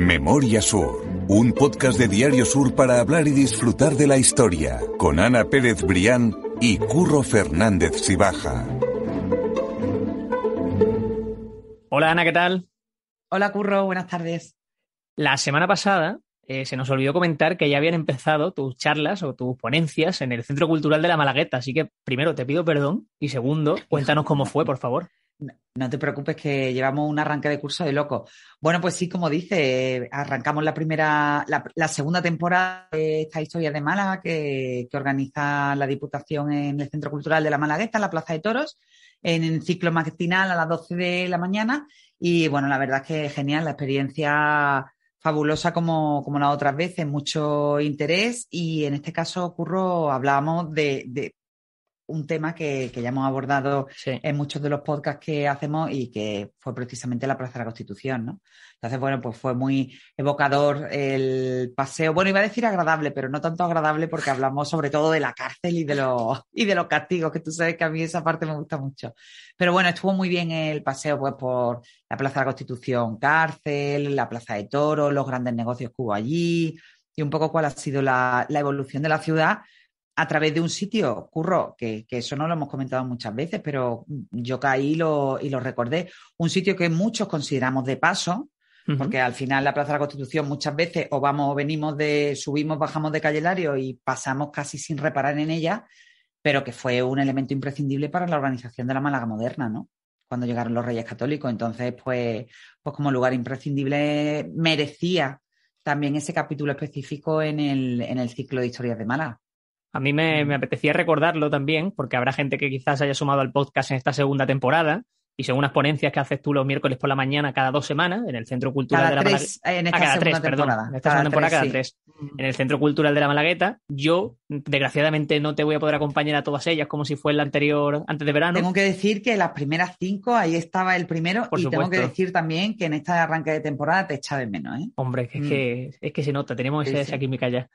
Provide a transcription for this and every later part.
Memoria Sur, un podcast de Diario Sur para hablar y disfrutar de la historia, con Ana Pérez Brián y Curro Fernández Sibaja. Hola Ana, ¿qué tal? Hola Curro, buenas tardes. La semana pasada eh, se nos olvidó comentar que ya habían empezado tus charlas o tus ponencias en el Centro Cultural de la Malagueta, así que primero te pido perdón y segundo, cuéntanos cómo fue, por favor. No te preocupes que llevamos un arranque de curso de loco. Bueno, pues sí, como dice, arrancamos la primera, la, segunda temporada de esta historia de Málaga que, organiza la Diputación en el Centro Cultural de la Malagueta, en la Plaza de Toros, en el ciclo matinal a las 12 de la mañana. Y bueno, la verdad es que genial, la experiencia fabulosa como, como las otras veces, mucho interés y en este caso, Curro, hablábamos de un tema que, ya hemos abordado en muchos de los podcasts que hacemos y que fue precisamente la Plaza de la Constitución, ¿no? Entonces, bueno, pues fue muy evocador el paseo. Bueno, iba a decir agradable, pero no tanto agradable porque hablamos sobre todo de la cárcel y de los, y de los castigos, que tú sabes que a mí esa parte me gusta mucho. Pero bueno, estuvo muy bien el paseo pues por la Plaza de la Constitución, cárcel, la Plaza de Toro, los grandes negocios que hubo allí y un poco cuál ha sido la, la evolución de la ciudad a través de un sitio, curro, que, eso no lo hemos comentado muchas veces, pero yo caí lo, y lo recordé, un sitio que muchos consideramos de paso, porque al final la Plaza de la Constitución muchas veces o vamos o venimos de, subimos, bajamos de Calle Lario y pasamos casi sin reparar en ella, pero que fue un elemento imprescindible para la organización de la Málaga moderna, ¿no? Cuando llegaron los Reyes Católicos. Entonces, pues, pues como lugar imprescindible merecía también ese capítulo específico en el, en el ciclo de historias de Málaga. A mí me, me, apetecía recordarlo también, porque habrá gente que quizás haya sumado al podcast en esta segunda temporada. Y son unas ponencias que haces tú los miércoles por la mañana cada dos semanas en el Centro Cultural de la Malagueta. En esta ah, cada tres, perdón. En esta segunda temporada, cada tres. En el Centro Cultural de la Malagueta. Yo, desgraciadamente, no te voy a poder acompañar a todas ellas como si fue la anterior antes de verano. Tengo que decir que las primeras cinco, ahí estaba el primero. y tengo que decir también que en esta arranque de temporada te echa de menos. ¿eh? Hombre, es, que, mm. es que se nota, tenemos esa química ya.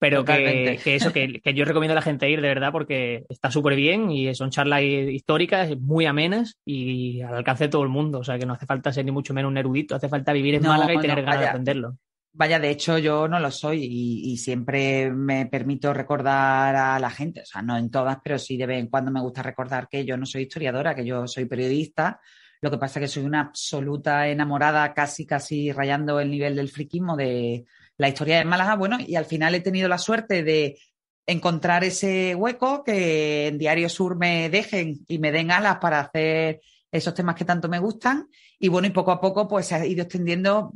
Pero que, eso, que, yo recomiendo a la gente ir de verdad porque está súper bien y son charlas históricas, muy amenas y al alcance de todo el mundo. O sea que no hace falta ser ni mucho menos un erudito, hace falta vivir en Málaga y tener ganas de aprenderlo. Vaya, de hecho yo no lo soy y, siempre me permito recordar a la gente, o sea, no en todas, pero sí de vez en cuando me gusta recordar que yo no soy historiadora, que yo soy periodista. Lo que pasa es que soy una absoluta enamorada, casi, casi rayando el nivel del friquismo de, la historia de Málaga, bueno, y al final he tenido la suerte de encontrar ese hueco que en Diario Sur me dejen y me den alas para hacer esos temas que tanto me gustan. Y bueno, y poco a poco pues se ha ido extendiendo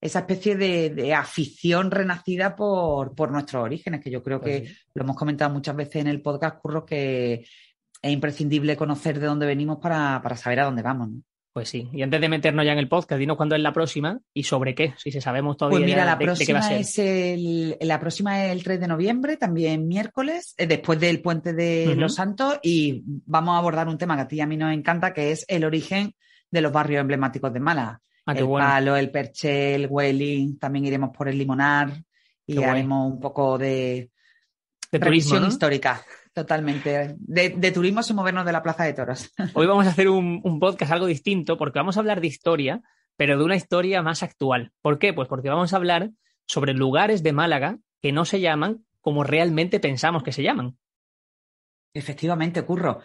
esa especie de, afición renacida por, por, nuestros orígenes, que yo creo que pues lo hemos comentado muchas veces en el podcast, Curro, que es imprescindible conocer de dónde venimos para, para saber a dónde vamos. ¿no? Pues sí, y antes de meternos ya en el podcast, dinos cuándo es la próxima y sobre qué, si se sabemos todavía pues mira, la próxima Es el, la próxima es el 3 de noviembre, también miércoles, eh, después del Puente de los Santos, y vamos a abordar un tema que a ti y a mí nos encanta, que es el origen de los barrios emblemáticos de Málaga. Ah, el Palo, el Perche, el Welling, también iremos por el Limonar y haremos un poco de, de histórica. Totalmente. De, turismo sin movernos de la Plaza de Toros. Hoy vamos a hacer un, podcast algo distinto porque vamos a hablar de historia, pero de una historia más actual. ¿Por qué? Pues porque vamos a hablar sobre lugares de Málaga que no se llaman como realmente pensamos que se llaman. Efectivamente, Curro.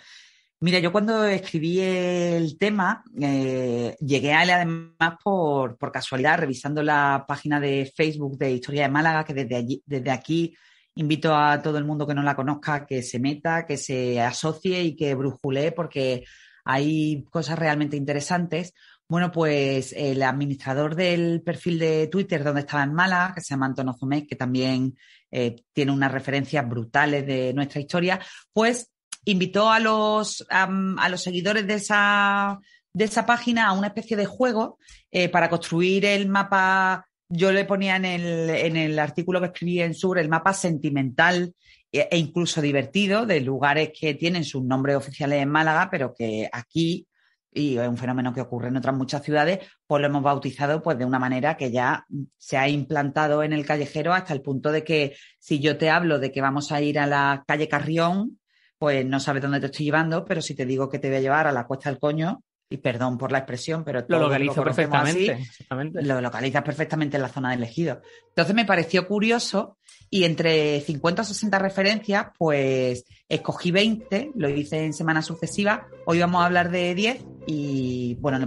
Mira, yo cuando escribí el tema, eh, llegué a él además por, por, casualidad, revisando la página de Facebook de Historia de Málaga, que desde, allí, desde aquí invito a todo el mundo que no la conozca que se meta, que se asocie y que brujule porque hay cosas realmente interesantes. Bueno, pues el administrador del perfil de Twitter donde estaba en Málaga, que se llama Antonio Zumez, que también eh, tiene unas referencias brutales de nuestra historia, pues invitó a los, a los seguidores de esa, de esa página a una especie de juego eh, para construir el mapa yo le ponía en el, en el artículo que escribí en Sur el mapa sentimental e, e incluso divertido de lugares que tienen sus nombres oficiales en Málaga, pero que aquí, y es un fenómeno que ocurre en otras muchas ciudades, pues lo hemos bautizado pues de una manera que ya se ha implantado en el callejero hasta el punto de que si yo te hablo de que vamos a ir a la calle Carrión, pues no sabes dónde te estoy llevando, pero si te digo que te voy a llevar a la Cuesta del Coño, y perdón por la expresión, pero lo localizo perfectamente. lo localizas perfectamente en la zona de elegido. Entonces me pareció curioso y entre 50 o 60 referencias, pues escogí 20, lo hice en semanas sucesivas. Hoy vamos a hablar de 10 y bueno,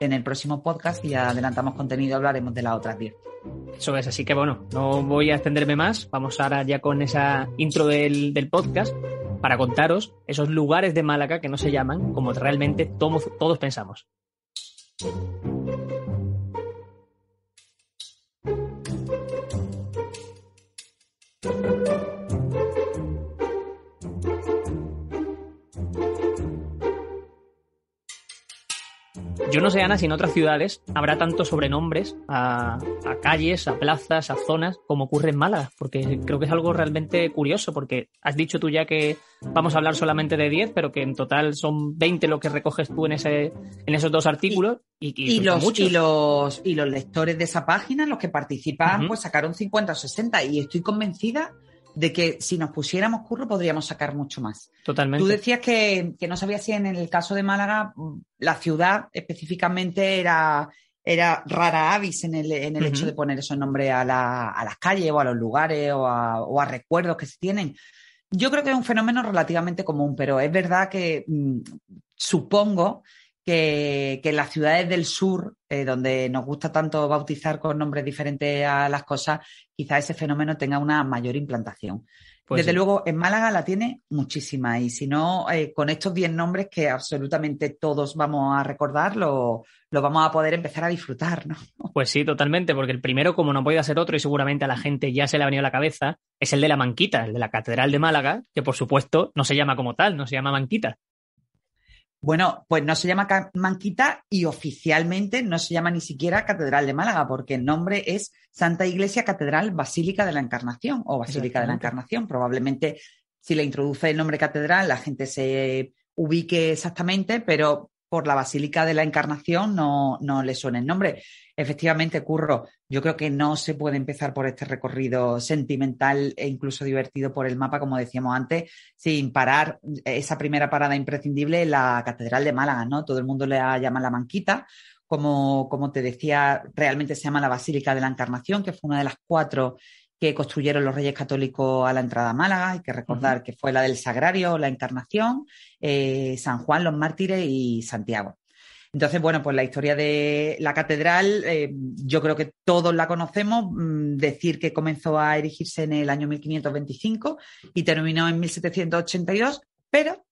en el, próximo podcast, si ya adelantamos contenido, hablaremos de las otras 10. Eso es, así que bueno, no voy a extenderme más. Vamos ahora ya con esa intro del, del podcast para contaros esos lugares de Málaga que no se llaman como realmente todos, pensamos. Yo no sé, Ana, si en otras ciudades habrá tantos sobrenombres a, calles, a plazas, a zonas, como ocurre en Málaga, porque creo que es algo realmente curioso, porque has dicho tú ya que vamos a hablar solamente de 10, pero que en total son 20 lo que recoges tú en, ese, en esos dos artículos. Y, los, y, los, y los lectores de esa página, los que participan, pues sacaron 50 o 60, y estoy convencida de que si nos pusiéramos curro podríamos sacar mucho más. Totalmente. Tú decías que, no sabías si en el caso de Málaga la ciudad específicamente era, era rara avis en el, en el hecho de poner esos nombres a, la, a, las calles o a los lugares o a, o a, recuerdos que se tienen. Yo creo que es un fenómeno relativamente común, pero es verdad que mm, supongo que, que, en las ciudades del sur, eh, donde nos gusta tanto bautizar con nombres diferentes a las cosas, quizá ese fenómeno tenga una mayor implantación. Pues Desde luego, en Málaga la tiene muchísima y si no, eh, con estos 10 nombres que absolutamente todos vamos a recordar, lo, lo, vamos a poder empezar a disfrutar, ¿no? Pues sí, totalmente, porque el primero, como no podía ser otro y seguramente a la gente ya se le ha venido a la cabeza, es el de la Manquita, el de la Catedral de Málaga, que por supuesto no se llama como tal, no se llama Manquita. Bueno, pues no se llama Manquita y oficialmente no se llama ni siquiera Catedral de Málaga, porque el nombre es Santa Iglesia Catedral Basílica de la Encarnación o Basílica de la Encarnación. Probablemente si le introduce el nombre catedral la gente se ubique exactamente, pero por la Basílica de la Encarnación no, no le suena el nombre. Efectivamente, Curro, yo creo que no se puede empezar por este recorrido sentimental e incluso divertido por el mapa, como decíamos antes, sin parar esa primera parada imprescindible la Catedral de Málaga, ¿no? Todo el mundo le llama la Manquita, como, como te decía, realmente se llama la Basílica de la Encarnación, que fue una de las cuatro que construyeron los Reyes Católicos a la entrada a Málaga. Hay que recordar que fue la del Sagrario, la Encarnación, eh, San Juan, los Mártires y Santiago. Entonces, bueno, pues la historia de la catedral, eh, yo creo que todos la conocemos. Mm, decir que comenzó a erigirse en el año 1525 y terminó en 1782, pero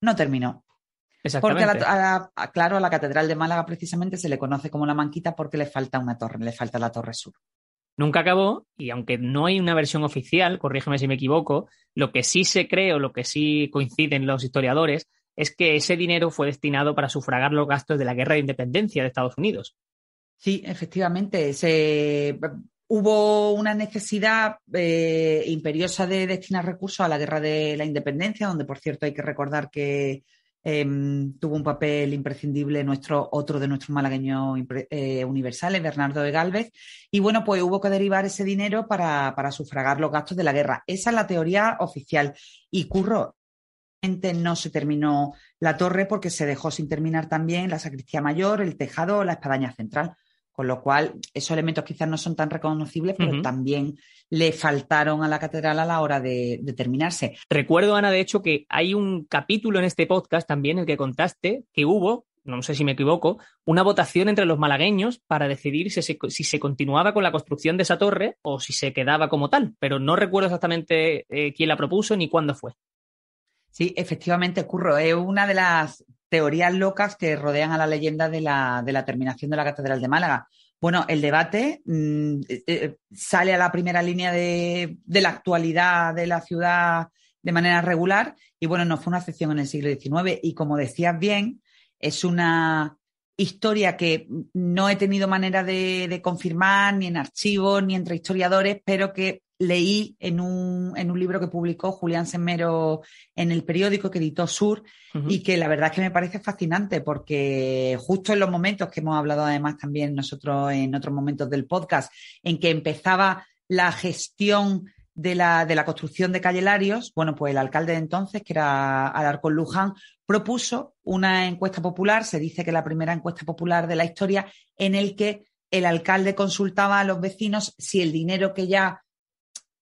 no terminó. Porque, claro, a la Catedral de Málaga precisamente se le conoce como la Manquita porque le falta una torre, le falta la Torre Sur. Nunca acabó y aunque no hay una versión oficial, corrígeme si me equivoco, lo que sí se cree o lo que sí coinciden los historiadores es que ese dinero fue destinado para sufragar los gastos de la guerra de independencia de Estados Unidos. Sí, efectivamente. Se, hubo una necesidad eh, imperiosa de destinar recursos a la guerra de la independencia, donde, por cierto, hay que recordar que em, tuvo un papel imprescindible nuestro, otro de nuestros malagueños eh, universales, Bernardo de Galvez. Y bueno, pues hubo que derivar ese dinero para, para sufragar los gastos de la guerra. Esa es la teoría oficial. Y Curro, no se terminó la torre porque se dejó sin terminar también la sacristía mayor, el tejado, la espadaña central. Con lo cual, esos elementos quizás no son tan reconocibles, pero también le faltaron a la catedral a la hora de, terminarse. Recuerdo, Ana, de hecho, que hay un capítulo en este podcast también en el que contaste que hubo, no sé si me equivoco, una votación entre los malagueños para decidir si se, si se continuaba con la construcción de esa torre o si se quedaba como tal, pero no recuerdo exactamente eh, quién la propuso ni cuándo fue. Sí, efectivamente, Curro. Es una de las teorías locas que rodean a la leyenda de la, terminación de la Catedral de Málaga. Bueno, el debate mm, eh, eh, sale a la primera línea de, la actualidad de la ciudad de manera regular y bueno, no fue una excepción en el siglo XIX y como decías bien, es una historia que no he tenido manera de confirmar ni en archivos ni entre historiadores, pero que leí en un, en un, libro que publicó Julián Semero en el periódico que editó Sur y que la verdad es que me parece fascinante porque justo en los momentos que hemos hablado además también nosotros en otros momentos del podcast, en que empezaba la gestión de la, de la construcción de Calle Larios, bueno, pues el alcalde de entonces, que era Alarcón Luján, propuso una encuesta popular, se dice que la primera encuesta popular de la historia, en el que el alcalde consultaba a los vecinos si el dinero que ya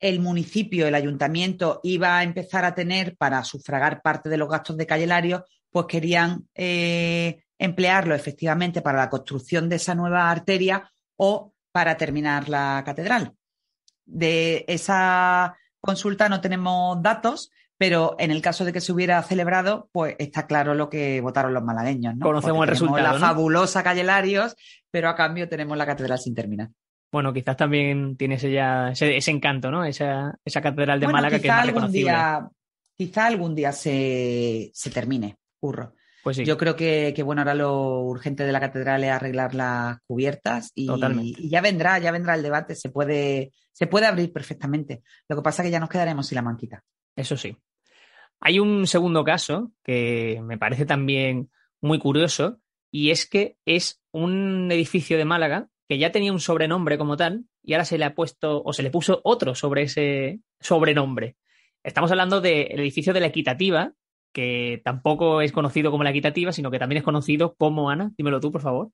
el municipio, el ayuntamiento iba a empezar a tener para sufragar parte de los gastos de Calle Larios, pues querían eh, emplearlo efectivamente para la construcción de esa nueva arteria o para terminar la catedral. De esa consulta no tenemos datos, pero en el caso de que se hubiera celebrado, pues está claro lo que votaron los malagueños. ¿no? Conocemos el resultado. La fabulosa calle Larios, pero a cambio tenemos la catedral sin terminar. Bueno, quizás también tiene ese, ya, ese, encanto, ¿no? Esa, esa catedral de Málaga que es más algún día, Quizá algún día se, se termine, curro. Pues Yo creo que, bueno, ahora lo urgente de la catedral es arreglar las cubiertas y, ya vendrá, ya vendrá el debate, se puede, se puede abrir perfectamente. Lo que pasa es que ya nos quedaremos sin la manquita. Eso sí. Hay un segundo caso que me parece también muy curioso y es que es un edificio de Málaga que ya tenía un sobrenombre como tal y ahora se le ha puesto o se le puso otro sobre ese sobrenombre. Estamos hablando del edificio de la Equitativa, que tampoco es conocido como la equitativa, sino que también es conocido como, Ana, dímelo tú, por favor.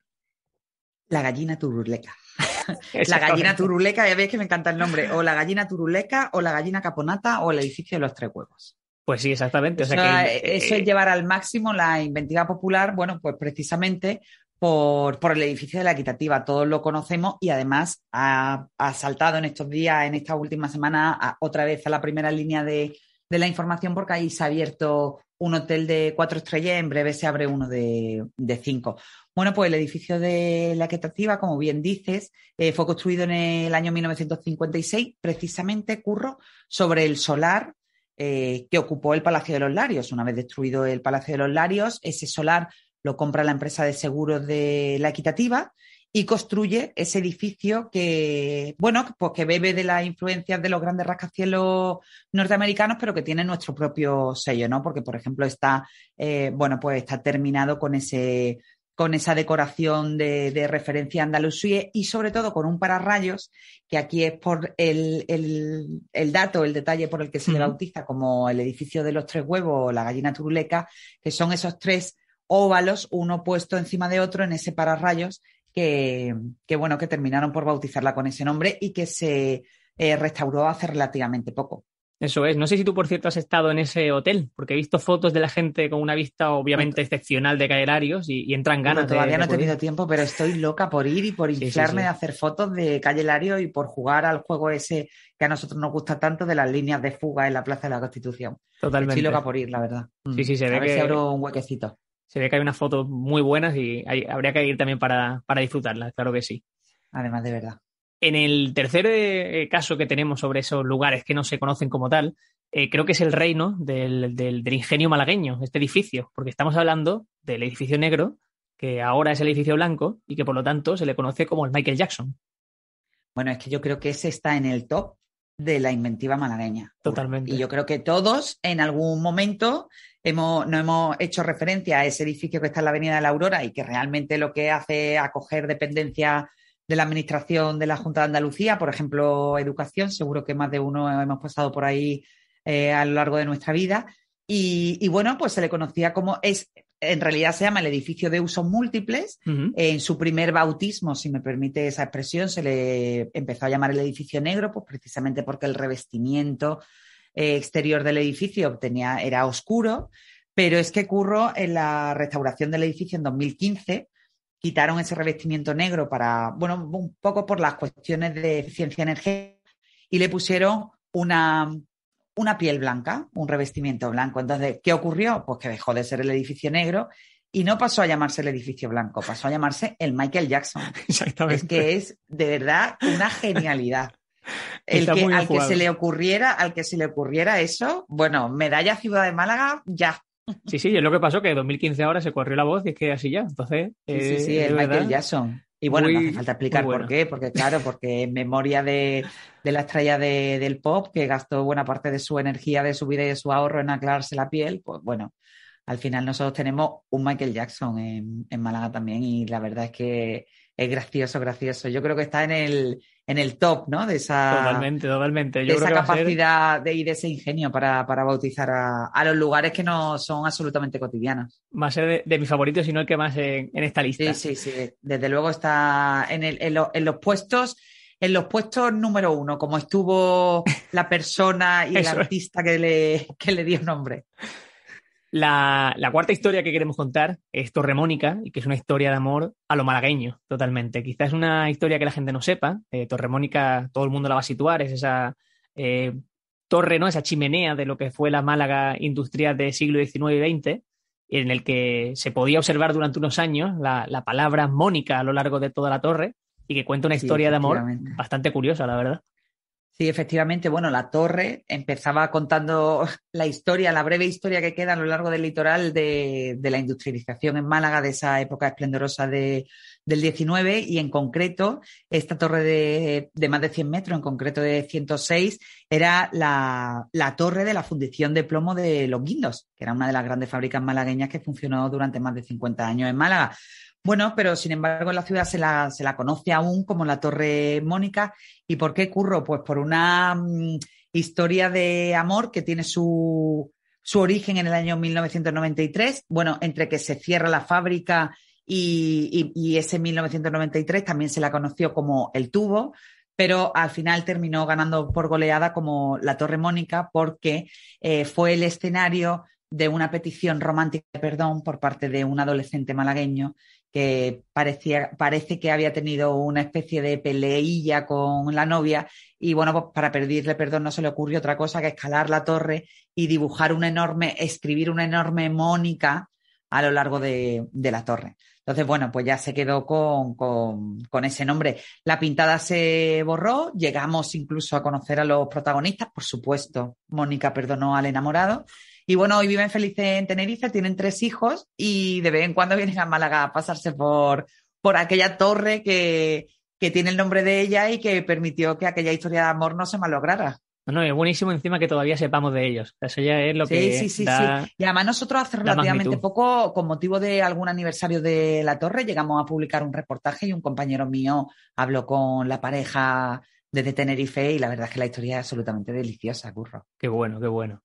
La gallina turuleca. la gallina turuleca, ya veis que me encanta el nombre, o la gallina turuleca, o la gallina caponata, o el edificio de los tres huevos. Pues sí, exactamente. eso, es eh, llevar al máximo la inventiva popular, bueno, pues precisamente por, el edificio de la equitativa. Todos lo conocemos y además ha, saltado en estos días, en esta última semana, otra vez a la primera línea de, de la información porque ahí se ha abierto un hotel de cuatro estrellas, en breve se abre uno de, cinco. Bueno, pues el edificio de la Equitativa, como bien dices, eh, fue construido en el año 1956, precisamente, curro, sobre el solar eh, que ocupó el Palacio de los Larios. Una vez destruido el Palacio de los Larios, ese solar lo compra la empresa de seguros de la Equitativa y construye ese edificio que, bueno, pues que bebe de las influencias de los grandes rascacielos norteamericanos, pero que tiene nuestro propio sello, ¿no? Porque, por ejemplo, está, eh, bueno, pues está terminado con ese con esa decoración de, referencia a Andalucía y sobre todo con un pararrayos, que aquí es por el, dato, el detalle por el que se le bautiza como el edificio de los tres huevos o la gallina turuleca, que son esos tres óvalos, uno puesto encima de otro en ese pararrayos que, bueno, que terminaron por bautizarla con ese nombre y que se eh, restauró hace relativamente poco. Eso es. No sé si tú, por cierto, has estado en ese hotel, porque he visto fotos de la gente con una vista obviamente excepcional de Caelarios y, y entran ganas. todavía no he tenido tiempo, pero estoy loca por ir y por inflarme de hacer fotos de Calle y por jugar al juego ese que a nosotros nos gusta tanto de las líneas de fuga en la Plaza de la Constitución. Totalmente. Estoy loca por ir, la verdad. Sí, sí, se ve a ver si abro un huequecito. Se ve que hay unas fotos muy buenas y habría que ir también para, disfrutarlas, claro que sí. Además, de verdad. En el tercer eh, caso que tenemos sobre esos lugares que no se conocen como tal, eh, creo que es el reino del, del, ingenio malagueño, este edificio, porque estamos hablando del edificio negro, que ahora es el edificio blanco y que por lo tanto se le conoce como el Michael Jackson. Bueno, es que yo creo que ese está en el top de la inventiva malagueña. Totalmente. Y yo creo que todos en algún momento hemos, no hemos hecho referencia a ese edificio que está en la Avenida de la Aurora y que realmente lo que hace es acoger dependencia de la Administración de la Junta de Andalucía, por ejemplo, educación, seguro que más de uno hemos pasado por ahí eh, a lo largo de nuestra vida. Y, y, bueno, pues se le conocía como es en realidad se llama el edificio de usos múltiples. En su primer bautismo, si me permite esa expresión, se le empezó a llamar el edificio negro, pues precisamente porque el revestimiento eh, exterior del edificio tenía, era oscuro. Pero es que Curro, en la restauración del edificio en 2015, quitaron ese revestimiento negro para, bueno, un poco por las cuestiones de eficiencia energética y le pusieron una, una piel blanca, un revestimiento blanco. Entonces, ¿qué ocurrió? Pues que dejó de ser el edificio negro y no pasó a llamarse el edificio blanco, pasó a llamarse el Michael Jackson. Exactamente. Es que es de verdad una genialidad. El que, al que se le ocurriera, al que se le ocurriera eso, bueno, medalla Ciudad de Málaga, ya. Sí, sí, es lo que pasó, que en 2015 ahora se corrió la voz y es que así ya. Entonces, sí, sí, sí, el Michael Jackson. Y bueno, no hace falta explicar por qué, porque claro, porque en memoria de, la estrella del pop, que gastó buena parte de su energía, de su vida y de su ahorro en aclararse la piel, pues bueno, al final nosotros tenemos un Michael Jackson en, Málaga también y la verdad es que es gracioso, gracioso. Yo creo que está en el, en el top, ¿no? De esa, totalmente, totalmente. de esa capacidad de, y de ese ingenio para, bautizar a, los lugares que no son absolutamente cotidianos. Va a ser de, mis favoritos, y no el que más en, esta lista. Sí, sí, sí. Desde luego está en, el, en los puestos en los puestos número uno, como estuvo la persona y el artista que le, que le dio nombre. La, cuarta historia que queremos contar es Torremónica, y que es una historia de amor a lo malagueño, totalmente. Quizás es una historia que la gente no sepa. Eh, Torremónica, todo el mundo la va a situar, es esa eh, torre, ¿no? Esa chimenea de lo que fue la Málaga industrial del siglo XIX y XX, en el que se podía observar durante unos años la, la palabra Mónica a lo largo de toda la torre, y que cuenta una historia de amor bastante curiosa, la verdad. Sí, efectivamente. Bueno, la torre empezaba contando la historia, la breve historia que queda a lo largo del litoral de, la industrialización en Málaga de esa época esplendorosa de, del 19 y en concreto esta torre de, más de 100 metros, en concreto de 106, era la, la, torre de la fundición de plomo de Los Guindos, que era una de las grandes fábricas malagueñas que funcionó durante más de 50 años en Málaga. Bueno, pero sin embargo en la ciudad se la, se la conoce aún como la Torre Mónica. ¿Y por qué curro? Pues por una mm, historia de amor que tiene su, su origen en el año 1993. Bueno, entre que se cierra la fábrica y, y, ese 1993 también se la conoció como el tubo, pero al final terminó ganando por goleada como la Torre Mónica porque eh, fue el escenario de una petición romántica de perdón por parte de un adolescente malagueño que parecía, parece que había tenido una especie de peleilla con la novia y bueno, pues para pedirle perdón no se le ocurrió otra cosa que escalar la torre y dibujar una enorme, escribir una enorme mónica a lo largo de, la torre. Entonces, bueno, pues ya se quedó con, con, ese nombre. La pintada se borró, llegamos incluso a conocer a los protagonistas, por supuesto, Mónica perdonó al enamorado y bueno, hoy viven felices en Tenerife, tienen tres hijos y de vez en cuando vienen a Málaga a pasarse por, por aquella torre que, que tiene el nombre de ella y que permitió que aquella historia de amor no se malograra. No, es buenísimo encima que todavía sepamos de ellos. Eso ya es lo que. Sí, sí, sí. Y además, nosotros hace relativamente poco, con motivo de algún aniversario de la torre, llegamos a publicar un reportaje y un compañero mío habló con la pareja desde Tenerife y la verdad es que la historia es absolutamente deliciosa, Curro. Qué bueno, qué bueno.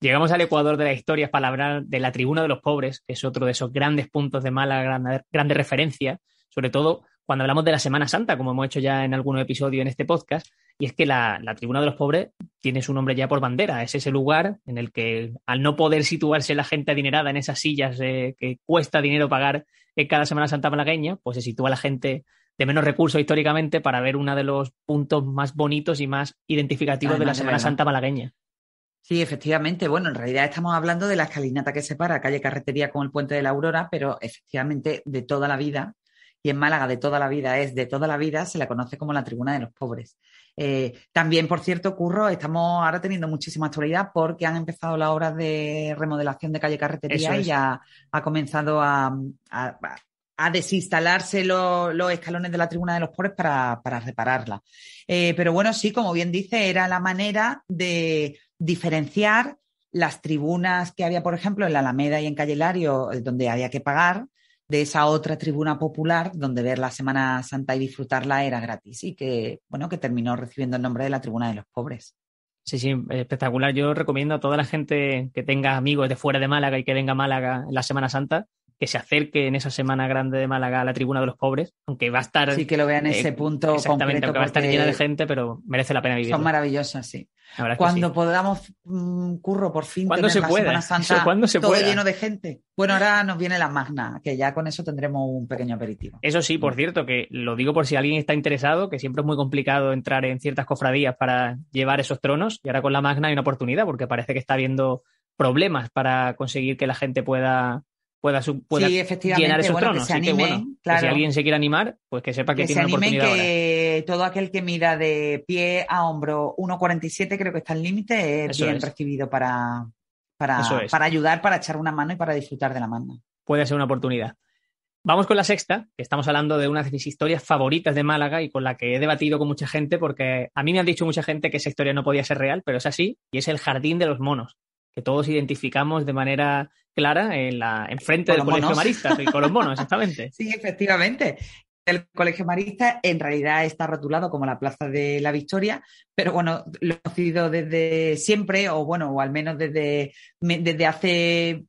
Llegamos al Ecuador de la historia para hablar de la Tribuna de los Pobres, que es otro de esos grandes puntos de mala, grande, grande referencia, sobre todo cuando hablamos de la Semana Santa, como hemos hecho ya en algunos episodios en este podcast, y es que la, Tribuna de los Pobres tiene su nombre ya por bandera. Es ese lugar en el que, al no poder situarse la gente adinerada en esas sillas eh, que cuesta dinero pagar en cada Semana Santa malagueña, pues se sitúa la gente de menos recursos históricamente para ver uno de los puntos más bonitos y más identificativos de la Semana Santa malagueña. Sí, efectivamente. Bueno, en realidad estamos hablando de la escalinata que separa calle Carretería con el puente de la Aurora, pero efectivamente de toda la vida, y en Málaga de toda la vida es de toda la vida, se la conoce como la Tribuna de los Pobres. Eh, también, por cierto, Curro, estamos ahora teniendo muchísima actualidad porque han empezado las obras de remodelación de calle Carretería y ya ha comenzado a, desinstalarse los escalones de la Tribuna de los Pobres para, repararla. Eh, pero bueno, sí, como bien dice, era la manera de diferenciar las tribunas que había, por ejemplo, en la Alameda y en Calle Lario, eh, donde había que pagar, de esa otra tribuna popular donde ver la Semana Santa y disfrutarla era gratis y que, bueno, que terminó recibiendo el nombre de la Tribuna de los Pobres. Sí, sí, espectacular. Yo recomiendo a toda la gente que tenga amigos de fuera de Málaga y que venga a Málaga en la Semana Santa que se acerque en esa semana grande de Málaga a la tribuna de los pobres, aunque va a estar. Sí, que lo vean en ese eh, punto. Exactamente, aunque va a estar llena de gente, pero merece la pena vivir. Son maravillosas, sí. Cuando podamos, mm, curro, por fin. Cuando se pueda. Semana se todo lleno de gente. Bueno, ahora nos viene la magna, que ya con eso tendremos un pequeño aperitivo. Eso sí, por cierto, que lo digo por si alguien está interesado, que siempre es muy complicado entrar en ciertas cofradías para llevar esos tronos, y ahora con la magna hay una oportunidad, porque parece que está habiendo problemas para conseguir que la gente pueda pueda, pueda llenar esos tronos. Que se bueno, si alguien se quiere animar, pues que sepa que, tiene una oportunidad que todo aquel que mida de pie a hombro 1,47 creo que está el límite, es bien recibido para, para, para ayudar, para echar una mano y para disfrutar de la mano. Puede ser una oportunidad. Vamos con la sexta, que estamos hablando de una de mis historias favoritas de Málaga y con la que he debatido con mucha gente, porque a mí me han dicho mucha gente que esa historia no podía ser real, pero es así, y es el Jardín de los Monos que todos identificamos de manera clara en la enfrente del Colegio Marista, con los monos, exactamente. Sí, efectivamente. El Colegio Marista en realidad está rotulado como la Plaza de la Victoria, pero bueno, lo he conocido desde siempre, o bueno, o al menos desde, desde hace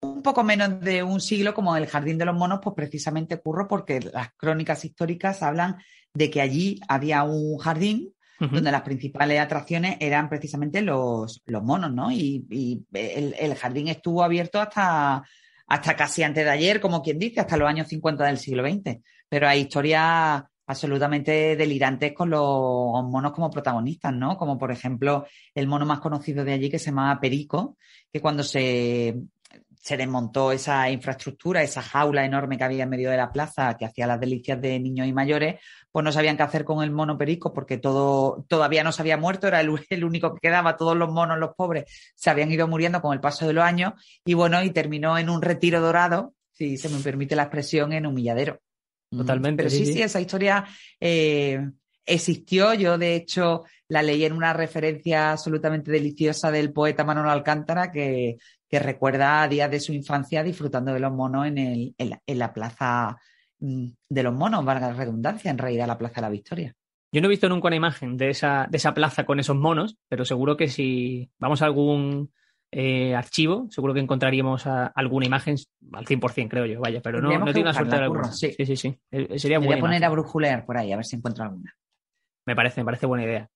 un poco menos de un siglo como el Jardín de los Monos, pues precisamente ocurre porque las crónicas históricas hablan de que allí había un jardín donde las principales atracciones eran precisamente los, los monos, ¿no? Y, el, jardín estuvo abierto hasta, hasta casi antes de ayer, como quien dice, hasta los años 50 del siglo XX. Pero hay historias absolutamente delirantes con los monos como protagonistas, ¿no? Como por ejemplo el mono más conocido de allí que se llama Perico, que cuando se se desmontó esa infraestructura, esa jaula enorme que había en medio de la plaza que hacía las delicias de niños y mayores, pues no sabían qué hacer con el mono perico porque todo todavía no se había muerto, era el, único que quedaba, todos los monos, los pobres, se habían ido muriendo con el paso de los años y bueno, y terminó en un retiro dorado, si se me permite la expresión, en humilladero. Totalmente. Pero sí, sí, esa historia eh, existió. Yo, de hecho, la leí en una referencia absolutamente deliciosa del poeta Manuel Alcántara, que que recuerda días de su infancia disfrutando de los monos en, el, en, la, plaza mm, de los monos, valga la redundancia, en realidad la Plaza de la Victoria. Yo no he visto nunca una imagen de esa, de esa plaza con esos monos, pero seguro que si vamos a algún eh, archivo, seguro que encontraríamos alguna imagen al 100%, creo yo, vaya, pero no, no tiene la suerte de alguna. Sí, sí, sí. Eh, sería Voy a poner a brujulear por ahí, a ver si encuentro alguna. Me parece, me parece buena idea.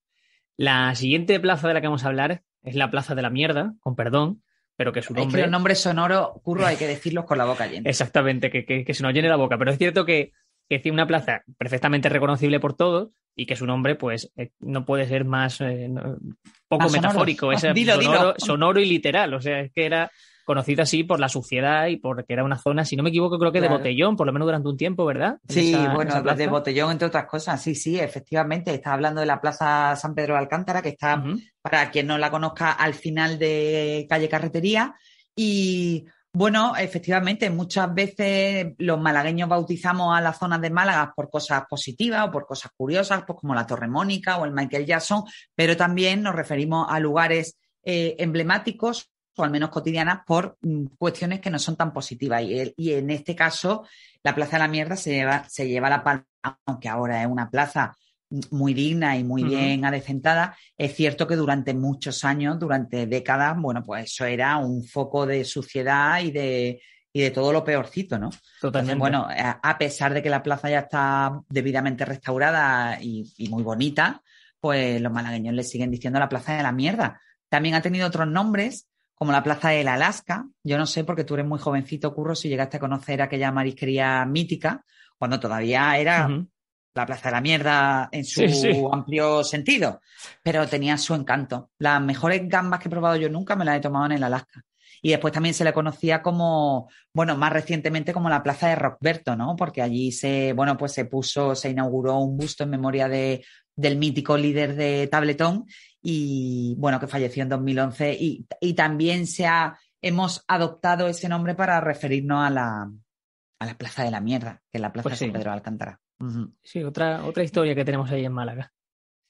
La siguiente plaza de la que vamos a hablar es la Plaza de la Mierda, con perdón, pero que su nombre... Es que los nombres sonoros, Curro, hay que decirlos con la boca llena. Exactamente, que, que, se nos llene la boca, pero es cierto que, que es una plaza perfectamente reconocible por todos y que su nombre, pues, eh, no puede ser más eh, poco metafórico, es sonoro, sonoro, y literal, o sea, es que era conocida así por la suciedad y porque era una zona, si no me equivoco, creo que de botellón, por lo menos durante un tiempo, ¿verdad? Sí, bueno, de botellón, entre otras cosas. Sí, sí, efectivamente. Estás hablando de la Plaza San Pedro de Alcántara, que está, para quien no la conozca, al final de calle Carretería. Y bueno, efectivamente, muchas veces los malagueños bautizamos a las zonas de Málaga por cosas positivas o por cosas curiosas, pues como la Torre Mónica o el Michael Jackson, pero también nos referimos a lugares eh, emblemáticos o al menos cotidianas, por mm, cuestiones que no son tan positivas. Y, en este caso, la Plaza de la Mierda se lleva, se lleva la palma, aunque ahora es una plaza muy digna y muy bien adecentada. Es cierto que durante muchos años, durante décadas, bueno, pues eso era un foco de suciedad y de, y de todo lo peorcito, ¿no? Totalmente. bueno, a pesar de que la plaza ya está debidamente restaurada y, y muy bonita, pues los malagueños le siguen diciendo la Plaza de la Mierda. También ha tenido otros nombres, como la Plaza del Alaska. Yo no sé, porque tú eres muy jovencito, Curro, si llegaste a conocer aquella marisquería mítica, cuando todavía era la Plaza de la Mierda en su amplio sentido, pero tenía su encanto. Las mejores gambas que he probado yo nunca me las he tomado en el Alaska. Y después también se le conocía como, bueno, más recientemente como la Plaza de Rockberto, ¿no? Porque allí se, bueno, pues se puso, se inauguró un busto en memoria de, del mítico líder de Tabletón y bueno, que falleció en 2011 y, y también se ha, hemos adoptado ese nombre para referirnos a la, a la Plaza de la Mierda, que es la Plaza pues de San Pedro de Alcántara. Sí, otra, otra historia que tenemos ahí en Málaga.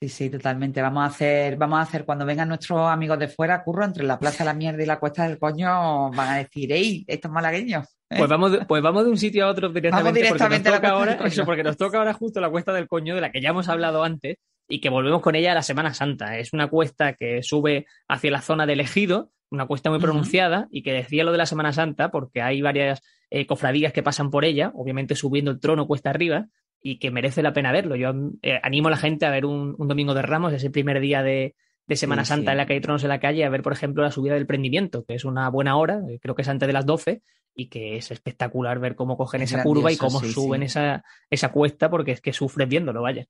Sí, sí, totalmente. Vamos a hacer, vamos a hacer cuando vengan nuestros amigos de fuera, curro, entre la Plaza de la Mierda y la Cuesta del Coño, van a decir, ¡ey, estos malagueños! Pues vamos, de, pues vamos de un sitio a otro directamente, porque, nos toca ahora, eso, porque nos toca ahora justo la Cuesta del Coño, de la que ya hemos hablado antes, y que volvemos con ella a la Semana Santa. Es una cuesta que sube hacia la zona del ejido, una cuesta muy pronunciada, y que decía lo de la Semana Santa, porque hay varias eh, cofradías que pasan por ella, obviamente subiendo el trono cuesta arriba, y que merece la pena verlo. Yo eh, animo a la gente a ver un, Domingo de Ramos, ese primer día de, Semana Santa en la que hay tronos en la calle, a ver, por ejemplo, la subida del prendimiento, que es una buena hora, eh, creo que es antes de las 12, y que es espectacular ver cómo cogen esa curva y cómo suben Esa, esa cuesta, porque es que sufres viéndolo, vaya.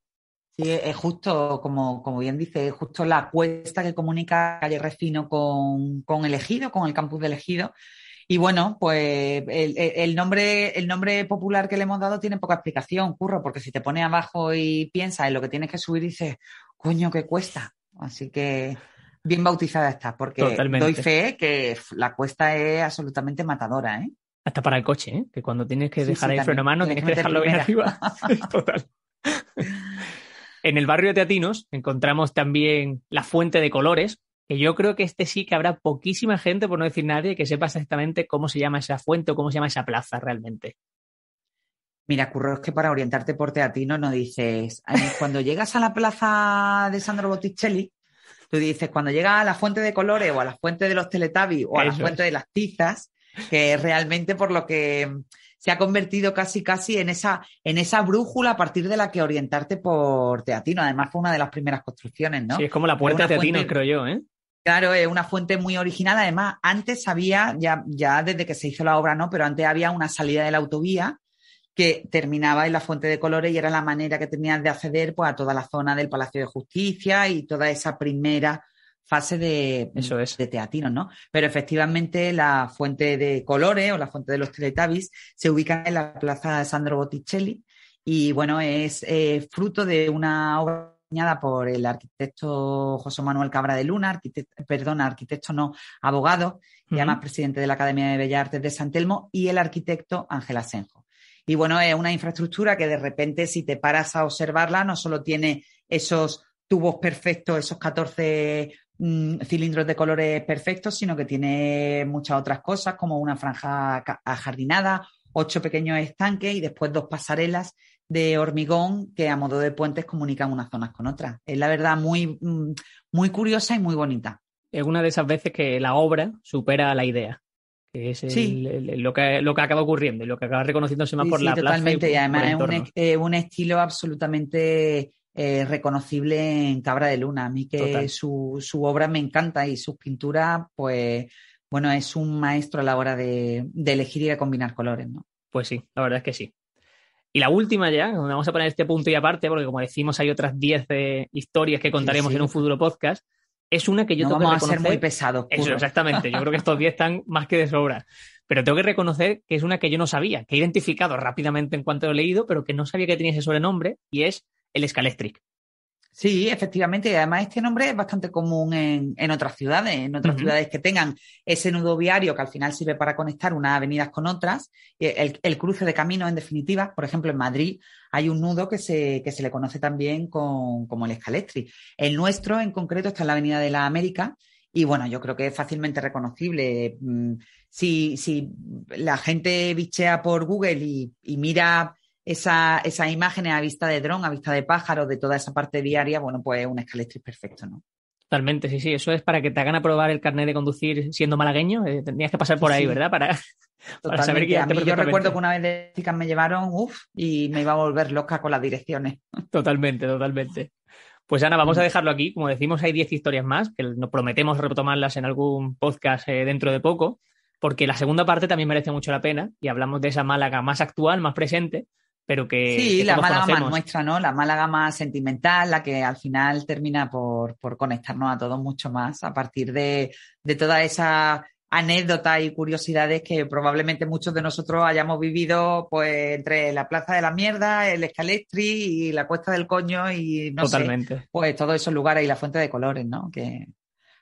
Sí, es justo, como, como bien dice, es justo la cuesta que comunica Calle Refino con, con el Ejido, con el campus del Ejido. Y bueno, pues el, nombre, el nombre popular que le hemos dado tiene poca explicación, curro, porque si te pones abajo y piensas en lo que tienes que subir, dices, coño, ¿qué cuesta? Así que bien bautizada está, porque doy fe que la cuesta es absolutamente matadora, ¿eh? Hasta para el coche, ¿eh? Que cuando tienes que dejar el freno a mano, tienes que dejarlo bien arriba. Total. En el barrio de Teatinos encontramos también la fuente de colores, que yo creo que este sí que habrá poquísima gente, por no decir nadie, que sepa exactamente cómo se llama esa fuente o cómo se llama esa plaza realmente. Mira, Curro, es que para orientarte por teatino no dices, cuando llegas a la plaza de Sandro Botticelli, tú dices, cuando llegas a la fuente de colores o a la fuente de los Teletubbies o a la fuente de las tizas, que realmente por lo que se ha convertido casi casi en esa, en esa brújula a partir de la que orientarte por teatino. Además fue una de las primeras construcciones, ¿no? Sí, es como la puerta de teatino, creo yo, ¿eh? Claro, es una fuente muy original. Además, antes había, ya, ya desde que se hizo la obra, ¿no? Pero antes había una salida de la autovía que terminaba en la fuente de colores y era la manera que tenías de acceder pues, a toda la zona del Palacio de Justicia y toda esa primera fase de, Eso es. de teatino, ¿no? Pero efectivamente la fuente de colores o la fuente de los Teletubbies se ubica en la plaza de Sandro Botticelli y bueno, es eh, fruto de una obra diseñada por el arquitecto José Manuel Cabra de Luna, arquitecto, perdón, arquitecto no, abogado, y además presidente de la Academia de Bellas Artes de San Telmo, y el arquitecto Ángel Asenjo. Y bueno, es una infraestructura que de repente, si te paras a observarla, no solo tiene esos tubos perfectos, esos 14 mm, cilindros de colores perfectos, sino que tiene muchas otras cosas, como una franja ajardinada, ocho pequeños estanques y después dos pasarelas de hormigón que a modo de puentes comunican unas zonas con otras. Es la verdad muy, mm, muy curiosa y muy bonita. Es una de esas veces que la obra supera la idea que es lo, que, lo que acaba ocurriendo y lo que acaba reconociéndose más por la totalmente. plaza. Y, además es un, estilo absolutamente eh, reconocible en Cabra de Luna. A mí que su, su, obra me encanta y sus pinturas, pues, bueno, es un maestro a la hora de, elegir y de combinar colores, ¿no? Pues sí, la verdad es que sí. Y la última ya, donde vamos a poner este punto y aparte, porque como decimos, hay otras 10 historias que contaremos en un futuro podcast es una que yo tengo vamos que reconocer. a ser muy pesados. Eso, exactamente. Yo creo que estos 10 están más que de sobra. Pero tengo que reconocer que es una que yo no sabía, que he identificado rápidamente en cuanto lo he leído, pero que no sabía que tenía ese sobrenombre, y es el Scalestric. Sí, efectivamente. Y además este nombre es bastante común en, otras ciudades, en otras ciudades que tengan ese nudo viario que al final sirve para conectar unas avenidas con otras, el, cruce de caminos en definitiva. Por ejemplo, en Madrid hay un nudo que se, que se le conoce también con, como el Escalestri. El nuestro en concreto está en la Avenida de la América y bueno, yo creo que es fácilmente reconocible. Mm, si, si la gente bichea por Google y, y mira esa, esas imágenes a vista de dron, a vista de pájaro, de toda esa parte diaria, bueno, pues un escaletriz perfecto, ¿no? Totalmente, sí, sí. Eso es para que te hagan aprobar el carnet de conducir siendo malagueño. Eh, tendrías que pasar por ahí, ¿verdad? Para, saber que a mí yo recuerdo que una vez de chicas me llevaron, uff, y me iba a volver loca con las direcciones. Totalmente, totalmente. Pues Ana, vamos a dejarlo aquí. Como decimos, hay 10 historias más, que nos prometemos retomarlas en algún podcast eh, dentro de poco, porque la segunda parte también merece mucho la pena y hablamos de esa Málaga más actual, más presente, pero que. Sí, la Málaga más nuestra, ¿no? La Málaga más sentimental, la que al final termina por, conectarnos a todos mucho más a partir de, de toda esa anécdotas y curiosidades que probablemente muchos de nosotros hayamos vivido pues entre la Plaza de la Mierda, el Escalestri y la Cuesta del Coño y no Totalmente. sé, pues todos esos lugares y la Fuente de Colores, ¿no? Que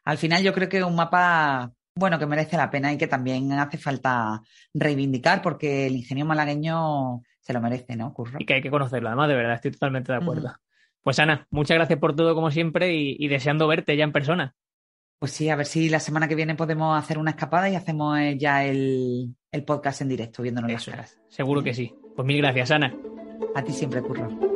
al final yo creo que es un mapa bueno que merece la pena y que también hace falta reivindicar porque el ingenio malagueño se lo merece, ¿no, Curro? Y que hay que conocerlo, además, de verdad, estoy totalmente de acuerdo. Pues Ana, muchas gracias por todo como siempre y, deseando verte ya en persona. Pues sí, a ver si la semana que viene podemos hacer una escapada y hacemos eh, ya el, podcast en directo, viéndonos las caras. Seguro que sí. Pues mil gracias, Ana. A ti siempre, Curro.